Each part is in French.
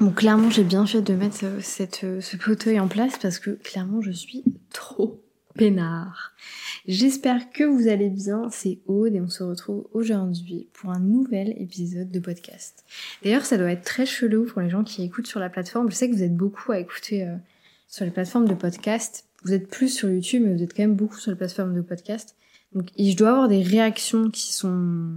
Bon, clairement, j'ai bien fait de mettre euh, euh, ce fauteuil en place parce que clairement, je suis trop peinard. J'espère que vous allez bien, c'est Aude et on se retrouve aujourd'hui pour un nouvel épisode de podcast. D'ailleurs, ça doit être très chelou pour les gens qui écoutent sur la plateforme. Je sais que vous êtes beaucoup à écouter euh, sur les plateformes de podcast. Vous êtes plus sur YouTube, mais vous êtes quand même beaucoup sur les plateformes de podcast. Donc, je dois avoir des réactions qui sont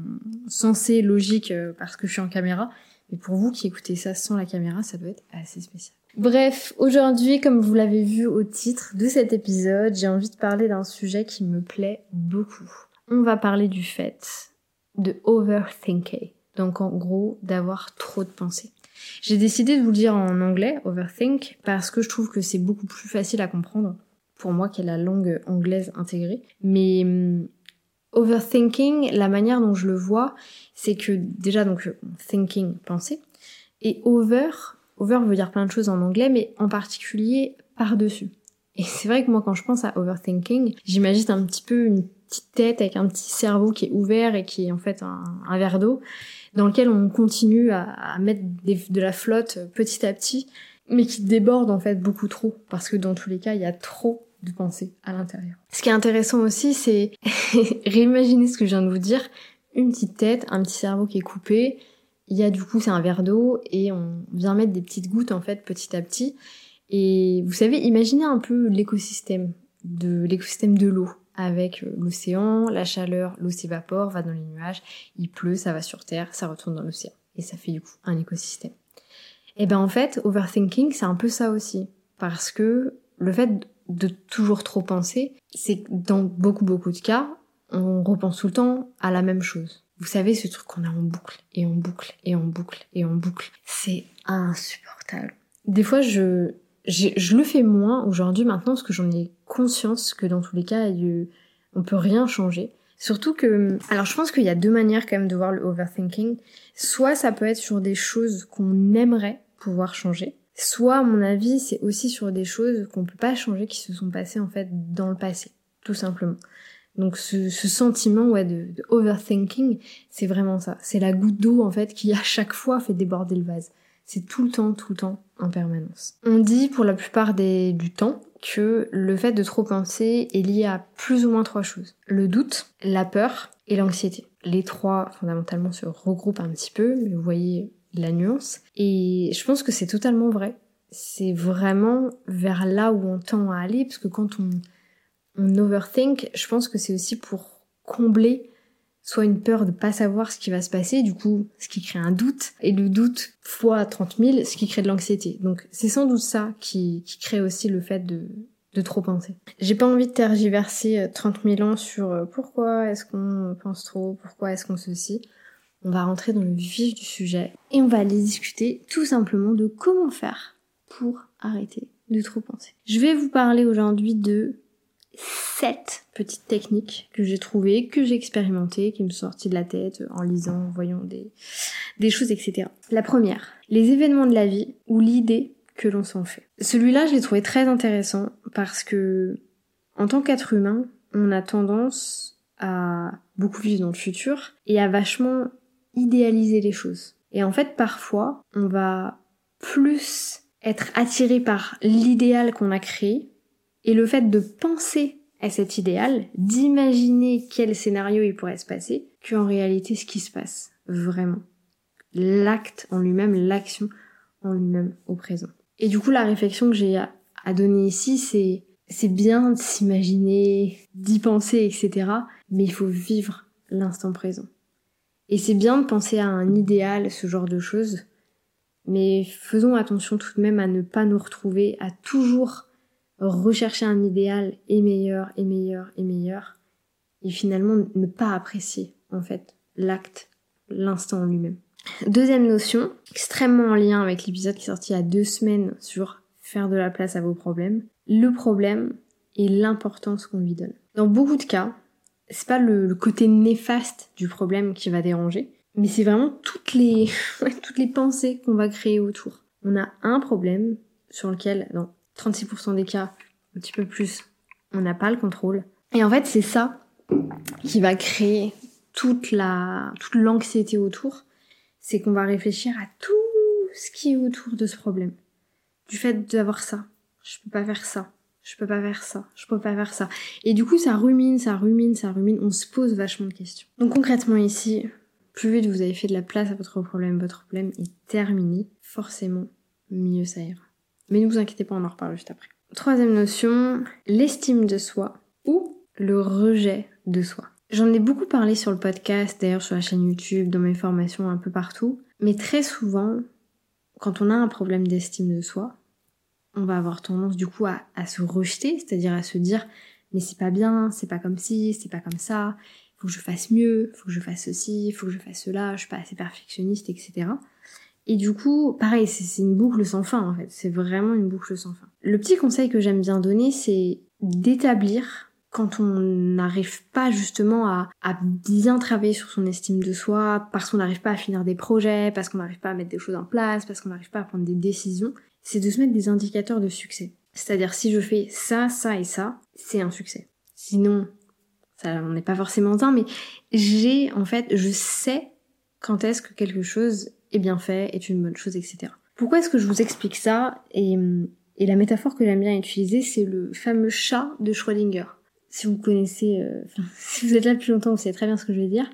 censées logiques parce que je suis en caméra, mais pour vous qui écoutez ça sans la caméra, ça doit être assez spécial. Bref, aujourd'hui, comme vous l'avez vu au titre de cet épisode, j'ai envie de parler d'un sujet qui me plaît beaucoup. On va parler du fait de overthinking. Donc en gros, d'avoir trop de pensées. J'ai décidé de vous le dire en anglais, overthink, parce que je trouve que c'est beaucoup plus facile à comprendre pour moi qui est la langue anglaise intégrée. Mais hum, overthinking, la manière dont je le vois, c'est que déjà donc thinking, penser, et over, over veut dire plein de choses en anglais, mais en particulier par-dessus. Et c'est vrai que moi quand je pense à overthinking, j'imagine un petit peu une petite tête avec un petit cerveau qui est ouvert et qui est en fait un, verre d'eau dans lequel on continue à, mettre de la flotte petit à petit, mais qui déborde en fait beaucoup trop parce que dans tous les cas il y a trop de penser à l'intérieur. Ce qui est intéressant aussi, c'est réimaginer ce que je viens de vous dire. Une petite tête, un petit cerveau qui est coupé. Il y a du coup, c'est un verre d'eau et on vient mettre des petites gouttes en fait petit à petit. Et vous savez, imaginez un peu l'écosystème de l'écosystème de l'eau avec euh, l'océan, la chaleur, l'eau s'évapore, va dans les nuages, il pleut, ça va sur terre, ça retourne dans l'océan et ça fait du coup un écosystème. Et ben en fait, overthinking, c'est un peu ça aussi parce que le fait de toujours trop penser, c'est que dans beaucoup beaucoup de cas, on repense tout le temps à la même chose. Vous savez, ce truc qu'on a en boucle, et en boucle, et en boucle, et en boucle. C'est insupportable. Des fois, je, je, le fais moins aujourd'hui maintenant parce que j'en ai conscience que dans tous les cas, on peut rien changer. Surtout que, alors je pense qu'il y a deux manières quand même de voir le overthinking. Soit ça peut être sur des choses qu'on aimerait pouvoir changer, Soit, à mon avis, c'est aussi sur des choses qu'on peut pas changer, qui se sont passées en fait dans le passé, tout simplement. Donc ce, sentiment ouais, de, overthinking, c'est vraiment ça. C'est la goutte d'eau en fait qui à chaque fois fait déborder le vase. C'est tout le temps, tout le temps, en permanence. On dit pour la plupart des, du temps que le fait de trop penser est lié à plus ou moins trois choses. Le doute, la peur et l'anxiété. Les trois fondamentalement se regroupent un petit peu, mais vous voyez la nuance. Et je pense que c'est totalement vrai. C'est vraiment vers là où on tend à aller, parce que quand on, on overthink, je pense que c'est aussi pour combler soit une peur de pas savoir ce qui va se passer, du coup, ce qui crée un doute, et le doute fois 30 000, ce qui crée de l'anxiété. Donc c'est sans doute ça qui, qui crée aussi le fait de, de trop penser. J'ai pas envie de tergiverser 30 euh, 000 ans sur euh, pourquoi est-ce qu'on pense trop, pourquoi est-ce qu'on ceci on va rentrer dans le vif du sujet et on va aller discuter tout simplement de comment faire pour arrêter de trop penser. Je vais vous parler aujourd'hui de sept petites techniques que j'ai trouvées, que j'ai expérimentées, qui me sont sorties de la tête en lisant, en voyant des, des choses, etc. La première, les événements de la vie ou l'idée que l'on s'en fait. Celui-là, je l'ai trouvé très intéressant parce que, en tant qu'être humain, on a tendance à beaucoup vivre dans le futur et à vachement idéaliser les choses. Et en fait, parfois, on va plus être attiré par l'idéal qu'on a créé et le fait de penser à cet idéal, d'imaginer quel scénario il pourrait se passer, qu'en réalité ce qui se passe vraiment. L'acte en lui-même, l'action en lui-même au présent. Et du coup, la réflexion que j'ai à donner ici, c'est c'est bien de s'imaginer, d'y penser, etc. Mais il faut vivre l'instant présent. Et c'est bien de penser à un idéal, ce genre de choses, mais faisons attention tout de même à ne pas nous retrouver à toujours rechercher un idéal et meilleur et meilleur et meilleur, et finalement ne pas apprécier en fait l'acte, l'instant en lui-même. Deuxième notion, extrêmement en lien avec l'épisode qui est sorti il y a deux semaines sur faire de la place à vos problèmes, le problème et l'importance qu'on lui donne. Dans beaucoup de cas, c'est pas le, côté néfaste du problème qui va déranger, mais c'est vraiment toutes les, toutes les pensées qu'on va créer autour. On a un problème sur lequel, dans 36% des cas, un petit peu plus, on n'a pas le contrôle. Et en fait, c'est ça qui va créer toute la, toute l'anxiété autour. C'est qu'on va réfléchir à tout ce qui est autour de ce problème. Du fait d'avoir ça. Je peux pas faire ça. Je peux pas faire ça. Je peux pas faire ça. Et du coup, ça rumine, ça rumine, ça rumine. On se pose vachement de questions. Donc concrètement ici, plus vite vous avez fait de la place à votre problème, votre problème est terminé, forcément, mieux ça ira. Mais ne vous inquiétez pas, on en reparle juste après. Troisième notion, l'estime de soi ou le rejet de soi. J'en ai beaucoup parlé sur le podcast, d'ailleurs sur la chaîne YouTube, dans mes formations un peu partout. Mais très souvent, quand on a un problème d'estime de soi, on va avoir tendance du coup à, se rejeter, c'est-à-dire à se dire mais c'est pas bien, c'est pas comme ci, c'est pas comme ça, faut que je fasse mieux, faut que je fasse ceci, faut que je fasse cela, je suis pas assez perfectionniste, etc. Et du coup, pareil, c'est une boucle sans fin en fait, c'est vraiment une boucle sans fin. Le petit conseil que j'aime bien donner, c'est d'établir quand on n'arrive pas justement à, à, bien travailler sur son estime de soi, parce qu'on n'arrive pas à finir des projets, parce qu'on n'arrive pas à mettre des choses en place, parce qu'on n'arrive pas à prendre des décisions, c'est de se mettre des indicateurs de succès. C'est-à-dire si je fais ça, ça et ça, c'est un succès. Sinon, ça n'est pas forcément un, mais j'ai en fait, je sais quand est-ce que quelque chose est bien fait, est une bonne chose, etc. Pourquoi est-ce que je vous explique ça et, et la métaphore que j'aime bien utiliser, c'est le fameux chat de Schrödinger. Si vous connaissez, euh, si vous êtes là depuis longtemps, vous savez très bien ce que je veux dire.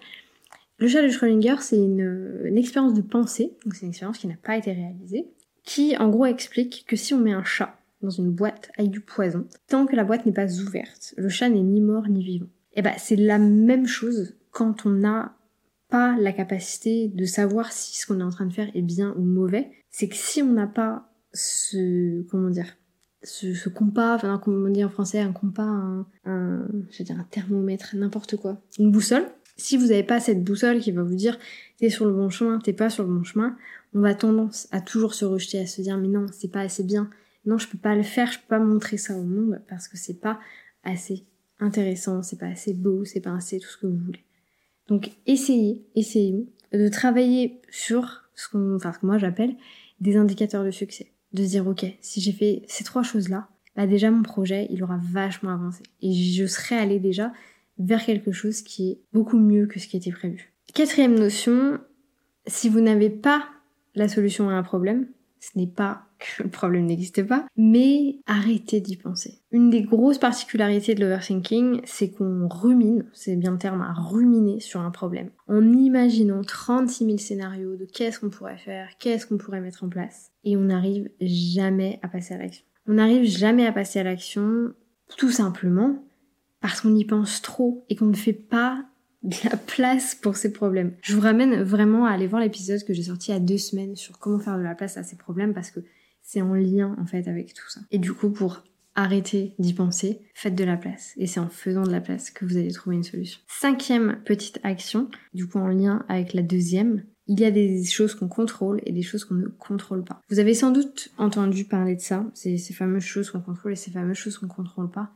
Le chat de Schrödinger, c'est une, une expérience de pensée, donc c'est une expérience qui n'a pas été réalisée, qui en gros explique que si on met un chat dans une boîte avec du poison, tant que la boîte n'est pas ouverte, le chat n'est ni mort ni vivant. Et ben c'est la même chose quand on n'a pas la capacité de savoir si ce qu'on est en train de faire est bien ou mauvais. C'est que si on n'a pas ce comment dire ce, ce compas, enfin comment on dit en français, un compas, un, un je veux dire un thermomètre, n'importe quoi, une boussole. Si vous n'avez pas cette boussole qui va vous dire t'es sur le bon chemin, t'es pas sur le bon chemin, on va tendance à toujours se rejeter, à se dire mais non, c'est pas assez bien, non, je peux pas le faire, je peux pas montrer ça au monde parce que c'est pas assez intéressant, c'est pas assez beau, c'est pas assez tout ce que vous voulez. Donc essayez, essayez de travailler sur ce qu'on, enfin que moi j'appelle des indicateurs de succès. De se dire ok, si j'ai fait ces trois choses-là, bah déjà mon projet il aura vachement avancé et je serai allé déjà vers quelque chose qui est beaucoup mieux que ce qui était prévu. Quatrième notion, si vous n'avez pas la solution à un problème, ce n'est pas que le problème n'existe pas, mais arrêtez d'y penser. Une des grosses particularités de l'overthinking, c'est qu'on rumine, c'est bien le terme, à ruminer sur un problème, en imaginant 36 000 scénarios de qu'est-ce qu'on pourrait faire, qu'est-ce qu'on pourrait mettre en place, et on n'arrive jamais à passer à l'action. On n'arrive jamais à passer à l'action, tout simplement parce qu'on y pense trop et qu'on ne fait pas de la place pour ces problèmes. Je vous ramène vraiment à aller voir l'épisode que j'ai sorti il y a deux semaines sur comment faire de la place à ces problèmes parce que c'est en lien en fait avec tout ça. Et du coup, pour arrêter d'y penser, faites de la place. Et c'est en faisant de la place que vous allez trouver une solution. Cinquième petite action, du coup en lien avec la deuxième, il y a des choses qu'on contrôle et des choses qu'on ne contrôle pas. Vous avez sans doute entendu parler de ça, ces, ces fameuses choses qu'on contrôle et ces fameuses choses qu'on contrôle pas.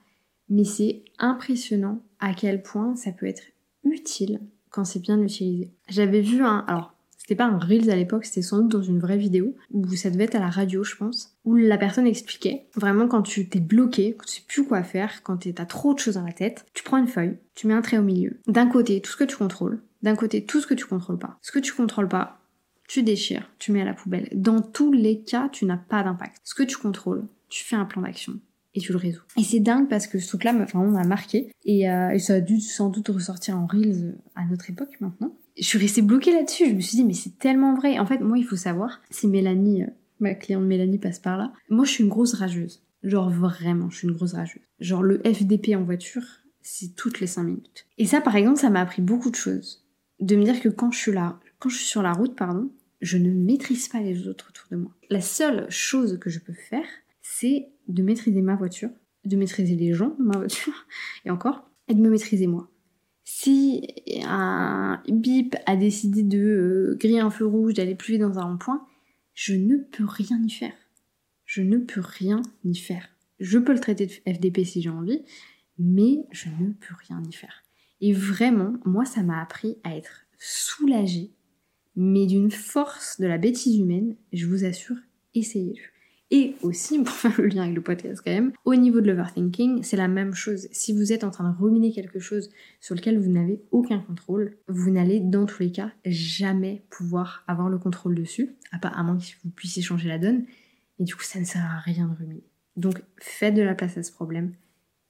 Mais c'est impressionnant à quel point ça peut être utile quand c'est bien utilisé. J'avais vu un, alors c'était pas un Reels à l'époque, c'était sans doute dans une vraie vidéo, où ça devait être à la radio je pense, où la personne expliquait vraiment quand tu t'es bloqué, quand tu sais plus quoi faire, quand t'as trop de choses dans la tête, tu prends une feuille, tu mets un trait au milieu. D'un côté tout ce que tu contrôles, d'un côté tout ce que tu contrôles pas. Ce que tu contrôles pas, tu déchires, tu mets à la poubelle. Dans tous les cas, tu n'as pas d'impact. Ce que tu contrôles, tu fais un plan d'action et tu le résous. Et c'est dingue parce que ce truc-là m'a vraiment m'a marqué et, euh, et, ça a dû sans doute ressortir en reels à notre époque maintenant. Je suis restée bloquée là-dessus. Je me suis dit mais c'est tellement vrai. En fait, moi, il faut savoir si Mélanie, euh, ma cliente Mélanie passe par là. Moi, je suis une grosse rageuse. Genre vraiment, je suis une grosse rageuse. Genre le FDP en voiture, c'est toutes les 5 minutes. Et ça, par exemple, ça m'a appris beaucoup de choses. De me dire que quand je suis là, quand je suis sur la route, pardon, je ne maîtrise pas les autres autour de moi. La seule chose que je peux faire, c'est de maîtriser ma voiture, de maîtriser les gens de ma voiture, et encore, et de me maîtriser moi. Si un bip a décidé de euh, griller un feu rouge, d'aller plus vite dans un rond-point, je ne peux rien y faire. Je ne peux rien y faire. Je peux le traiter de FDP si j'ai envie, mais je ne peux rien y faire. Et vraiment, moi, ça m'a appris à être soulagée, mais d'une force de la bêtise humaine, je vous assure, essayez-le. Et aussi, pour faire le lien avec le podcast quand même, au niveau de l'overthinking, c'est la même chose. Si vous êtes en train de ruminer quelque chose sur lequel vous n'avez aucun contrôle, vous n'allez dans tous les cas jamais pouvoir avoir le contrôle dessus, à moins que vous puissiez changer la donne. Et du coup, ça ne sert à rien de ruminer. Donc, faites de la place à ce problème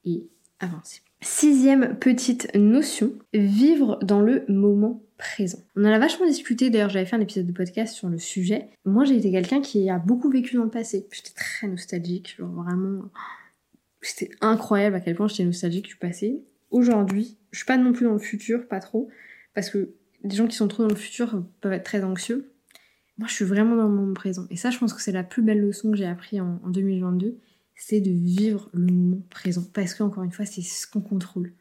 et avancez. Sixième petite notion, vivre dans le moment présent. On en a vachement discuté, d'ailleurs j'avais fait un épisode de podcast sur le sujet. Moi j'ai été quelqu'un qui a beaucoup vécu dans le passé. J'étais très nostalgique, genre vraiment... C'était incroyable à quel point j'étais nostalgique du passé. Aujourd'hui, je suis pas non plus dans le futur, pas trop, parce que les gens qui sont trop dans le futur peuvent être très anxieux. Moi je suis vraiment dans le moment présent. Et ça je pense que c'est la plus belle leçon que j'ai appris en 2022 c'est de vivre le moment présent. Parce que, encore une fois, c'est ce qu'on contrôle.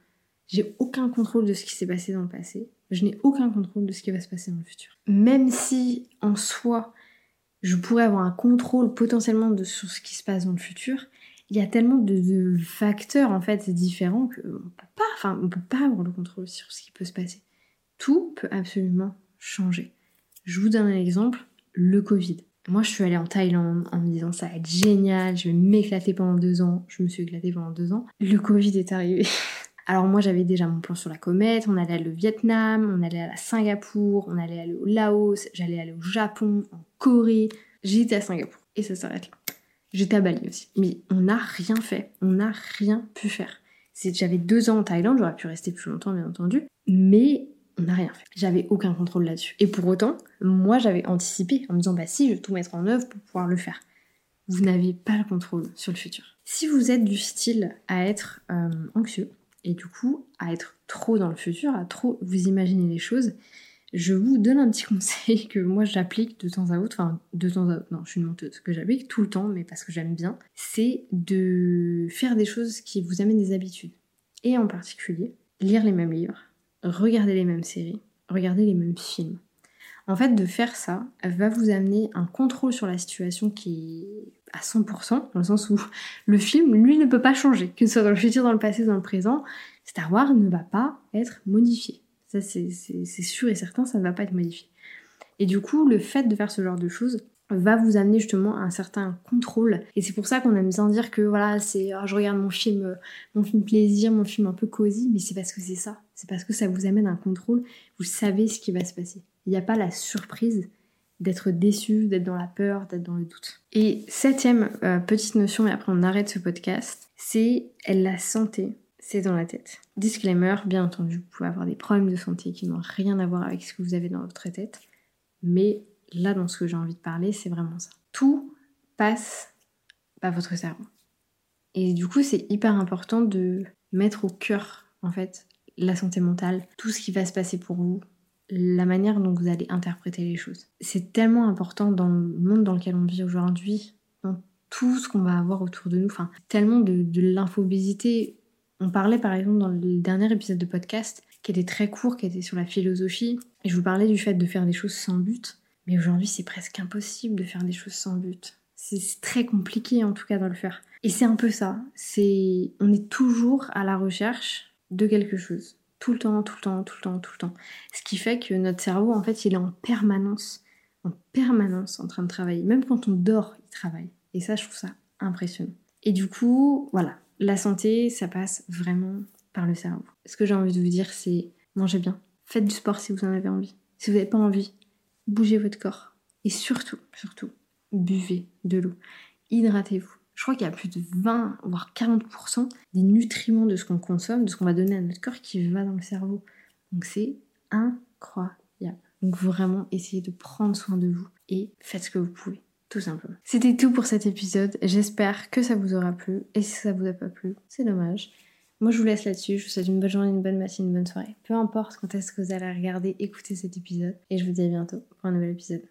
J'ai aucun contrôle de ce qui s'est passé dans le passé. Je n'ai aucun contrôle de ce qui va se passer dans le futur. Même si, en soi, je pourrais avoir un contrôle potentiellement de, sur ce qui se passe dans le futur, il y a tellement de, facteurs, en fait, différents qu'on pas, enfin, peut pas avoir le contrôle sur ce qui peut se passer. Tout peut absolument changer. Je vous donne un exemple, le Covid. Moi, je suis allée en Thaïlande en me disant ça va être génial, je vais m'éclater pendant deux ans. Je me suis éclatée pendant deux ans. Le Covid est arrivé. Alors moi, j'avais déjà mon plan sur la comète. On allait aller au Vietnam, on allait aller à Singapour, on allait aller au Laos, j'allais aller au Japon, en Corée. J'étais à Singapour et ça s'arrête là. J'étais à Bali aussi. Mais on n'a rien fait. On n'a rien pu faire. J'avais deux ans en Thaïlande, j'aurais pu rester plus longtemps bien entendu. Mais on n'a rien fait. J'avais aucun contrôle là-dessus. Et pour autant, moi j'avais anticipé en me disant bah si, je vais tout mettre en œuvre pour pouvoir le faire. Vous n'avez pas le contrôle sur le futur. Si vous êtes du style à être euh, anxieux et du coup à être trop dans le futur, à trop vous imaginer les choses, je vous donne un petit conseil que moi j'applique de temps à autre, enfin de temps à autre, non je suis une menteuse, que j'applique tout le temps mais parce que j'aime bien, c'est de faire des choses qui vous amènent des habitudes. Et en particulier, lire les mêmes livres, regarder les mêmes séries, regarder les mêmes films. En fait, de faire ça va vous amener un contrôle sur la situation qui est à 100%, dans le sens où le film, lui, ne peut pas changer, que ce soit dans le futur, dans le passé, dans le présent. Star Wars ne va pas être modifié. Ça, c'est sûr et certain, ça ne va pas être modifié. Et du coup, le fait de faire ce genre de choses va vous amener justement à un certain contrôle. Et c'est pour ça qu'on aime bien dire que voilà, c'est oh, je regarde mon film, euh, mon film plaisir, mon film un peu cosy, mais c'est parce que c'est ça. C'est parce que ça vous amène un contrôle. Vous savez ce qui va se passer. Il n'y a pas la surprise d'être déçu, d'être dans la peur, d'être dans le doute. Et septième euh, petite notion, et après on arrête ce podcast, c'est la santé, c'est dans la tête. Disclaimer, bien entendu, vous pouvez avoir des problèmes de santé qui n'ont rien à voir avec ce que vous avez dans votre tête, mais là, dans ce que j'ai envie de parler, c'est vraiment ça. Tout passe par votre cerveau. Et du coup, c'est hyper important de mettre au cœur, en fait, la santé mentale, tout ce qui va se passer pour vous, la manière dont vous allez interpréter les choses. C'est tellement important dans le monde dans lequel on vit aujourd'hui, dans tout ce qu'on va avoir autour de nous, tellement de, de l'infobésité. On parlait par exemple dans le dernier épisode de podcast, qui était très court, qui était sur la philosophie, et je vous parlais du fait de faire des choses sans but. Mais aujourd'hui, c'est presque impossible de faire des choses sans but. C'est très compliqué en tout cas de le faire. Et c'est un peu ça. C'est, on est toujours à la recherche de quelque chose. Tout le temps, tout le temps, tout le temps, tout le temps. Ce qui fait que notre cerveau, en fait, il est en permanence, en permanence en train de travailler. Même quand on dort, il travaille. Et ça, je trouve ça impressionnant. Et du coup, voilà. La santé, ça passe vraiment par le cerveau. Ce que j'ai envie de vous dire, c'est mangez bien. Faites du sport si vous en avez envie. Si vous n'avez pas envie, bougez votre corps. Et surtout, surtout, buvez de l'eau. Hydratez-vous. Je crois qu'il y a plus de 20, voire 40% des nutriments de ce qu'on consomme, de ce qu'on va donner à notre corps qui va dans le cerveau. Donc c'est incroyable. Donc vraiment, essayez de prendre soin de vous et faites ce que vous pouvez. Tout simplement. C'était tout pour cet épisode. J'espère que ça vous aura plu. Et si ça vous a pas plu, c'est dommage. Moi, je vous laisse là-dessus. Je vous souhaite une bonne journée, une bonne matinée, une bonne soirée. Peu importe quand est-ce que vous allez regarder, écouter cet épisode. Et je vous dis à bientôt pour un nouvel épisode.